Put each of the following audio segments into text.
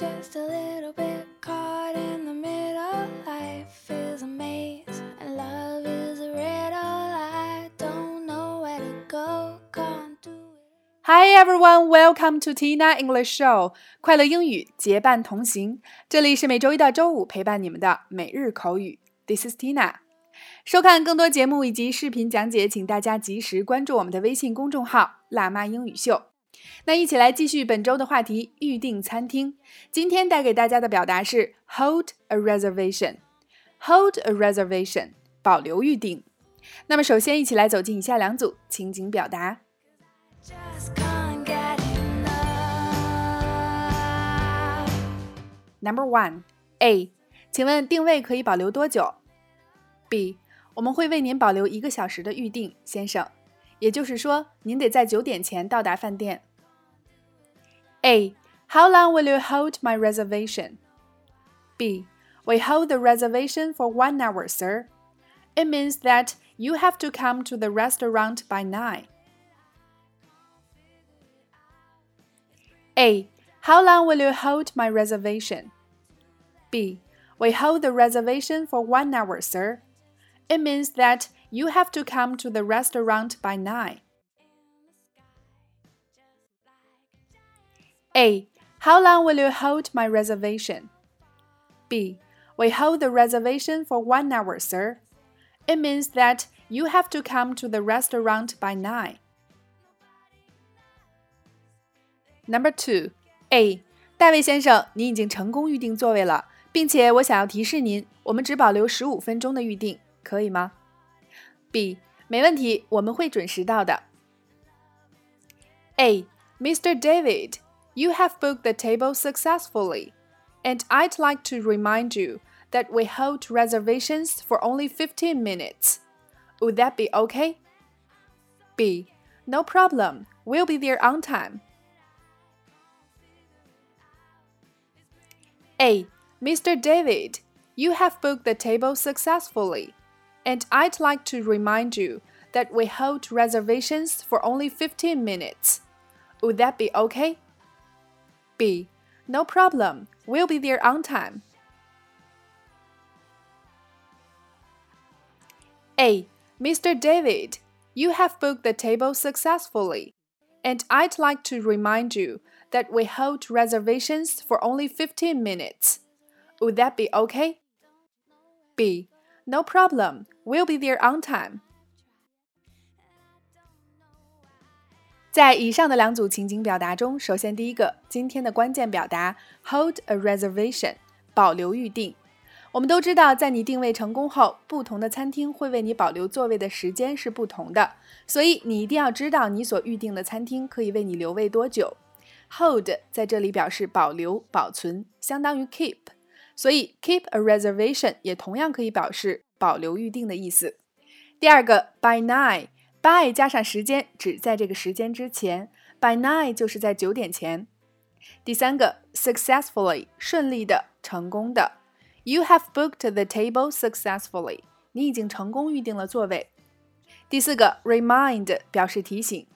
just a little bit caught in the middle. Life is a maze and love is a riddle. I don't know where to go, can't do it. Hi everyone, welcome to Tina English Show，快乐英语结伴同行。这里是每周一到周五陪伴你们的每日口语。This is Tina。收看更多节目以及视频讲解，请大家及时关注我们的微信公众号“辣妈英语秀”。那一起来继续本周的话题：预订餐厅。今天带给大家的表达是 hold a reservation。hold a reservation，保留预订。那么首先一起来走进以下两组情景表达。Number one, A，请问定位可以保留多久？B，我们会为您保留一个小时的预定，先生。也就是说，您得在九点前到达饭店。A, how long will you hold my reservation? B, we hold the reservation for one hour, sir. It means that you have to come to the restaurant by nine. A. How long will you hold my reservation? B. We hold the reservation for one hour, sir. It means that you have to come to the restaurant by nine. A. How long will you hold my reservation? B. We hold the reservation for one hour, sir. It means that you have to come to the restaurant by nine. Number two, A. 大卫先生，您已经成功预订座位了，并且我想要提示您，我们只保留十五分钟的预订，可以吗？B. 没问题，我们会准时到的。A. Mr. David, You have booked the table successfully, and I'd like to remind you that we hold reservations for only 15 minutes. Would that be okay? B. No problem. We'll be there on time. A. Mr. David, you have booked the table successfully, and I'd like to remind you that we hold reservations for only 15 minutes. Would that be okay? B. No problem. We'll be there on time. A. Mr. David, you have booked the table successfully, and I'd like to remind you that we hold reservations for only 15 minutes. Would that be okay? B. No problem. We'll be there on time. 在以上的两组情景表达中，首先第一个，今天的关键表达 hold a reservation，保留预定。我们都知道，在你定位成功后，不同的餐厅会为你保留座位的时间是不同的，所以你一定要知道你所预定的餐厅可以为你留位多久。Hold 在这里表示保留、保存，相当于 keep，所以 keep a reservation 也同样可以表示保留预定的意思。第二个 by nine By 加上时间，指在这个时间之前，by nine 就是在九点前。第三个 successfully，顺利的、成功的。You have booked the table successfully，你已经成功预定了座位。第四个 remind 表示提醒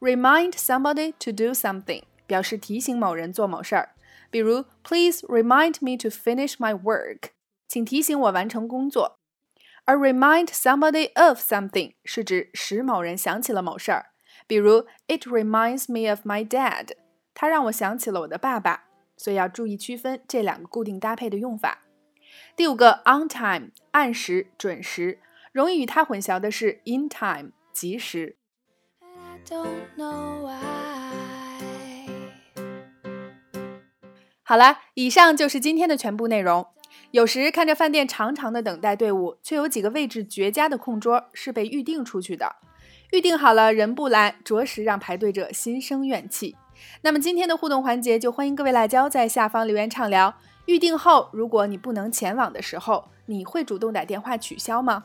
，remind somebody to do something。表示提醒某人做某事儿，比如 Please remind me to finish my work，请提醒我完成工作。而 remind somebody of something 是指使某人想起了某事儿，比如 It reminds me of my dad，它让我想起了我的爸爸。所以要注意区分这两个固定搭配的用法。第五个 on time 按时准时，容易与它混淆的是 in time 及时。好了，以上就是今天的全部内容。有时看着饭店长长的等待队伍，却有几个位置绝佳的空桌是被预定出去的。预定好了人不来，着实让排队者心生怨气。那么今天的互动环节就欢迎各位辣椒在下方留言畅聊。预定后，如果你不能前往的时候，你会主动打电话取消吗？